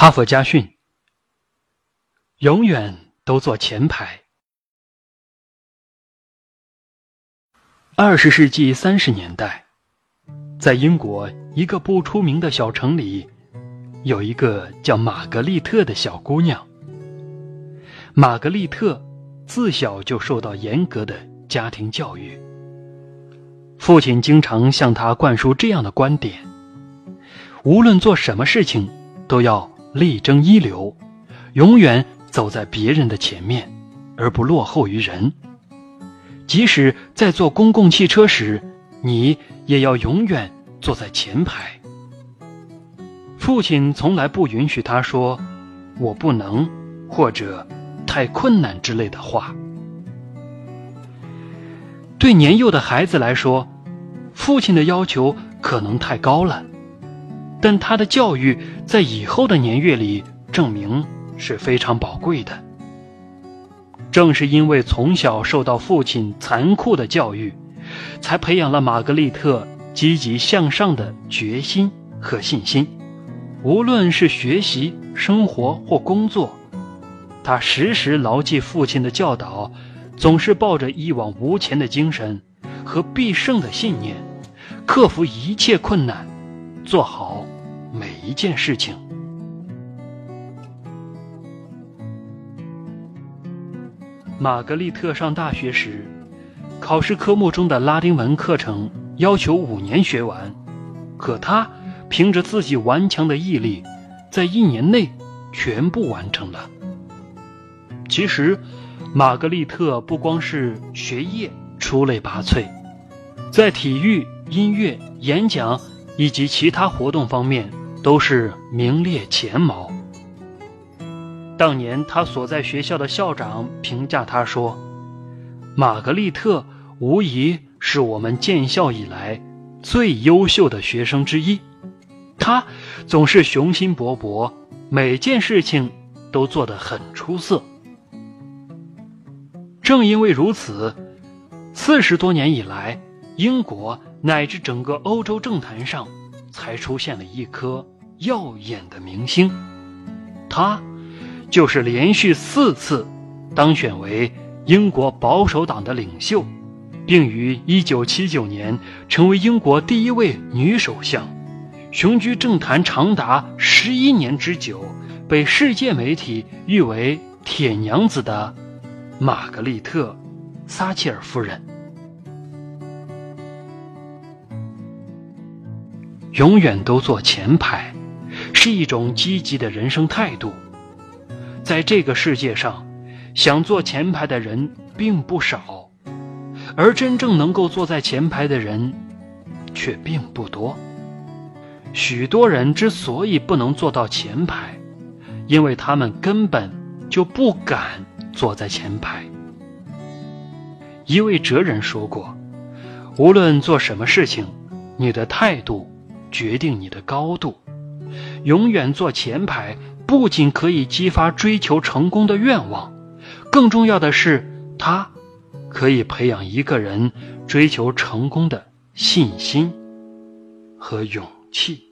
哈佛家训：永远都坐前排。二十世纪三十年代，在英国一个不出名的小城里，有一个叫玛格丽特的小姑娘。玛格丽特自小就受到严格的家庭教育，父亲经常向她灌输这样的观点：无论做什么事情，都要。力争一流，永远走在别人的前面，而不落后于人。即使在坐公共汽车时，你也要永远坐在前排。父亲从来不允许他说“我不能”或者“太困难”之类的话。对年幼的孩子来说，父亲的要求可能太高了。但他的教育在以后的年月里证明是非常宝贵的。正是因为从小受到父亲残酷的教育，才培养了玛格丽特积极向上的决心和信心。无论是学习、生活或工作，他时时牢记父亲的教导，总是抱着一往无前的精神和必胜的信念，克服一切困难，做好。一件事情。玛格丽特上大学时，考试科目中的拉丁文课程要求五年学完，可她凭着自己顽强的毅力，在一年内全部完成了。其实，玛格丽特不光是学业出类拔萃，在体育、音乐、演讲以及其他活动方面。都是名列前茅。当年他所在学校的校长评价他说：“玛格丽特无疑是我们建校以来最优秀的学生之一。他总是雄心勃勃，每件事情都做得很出色。正因为如此，四十多年以来，英国乃至整个欧洲政坛上。”才出现了一颗耀眼的明星，他就是连续四次当选为英国保守党的领袖，并于1979年成为英国第一位女首相，雄居政坛长达十一年之久，被世界媒体誉为“铁娘子”的玛格丽特·撒切尔夫人。永远都坐前排，是一种积极的人生态度。在这个世界上，想坐前排的人并不少，而真正能够坐在前排的人却并不多。许多人之所以不能坐到前排，因为他们根本就不敢坐在前排。一位哲人说过：“无论做什么事情，你的态度。”决定你的高度，永远坐前排，不仅可以激发追求成功的愿望，更重要的是，它可以培养一个人追求成功的信心和勇气。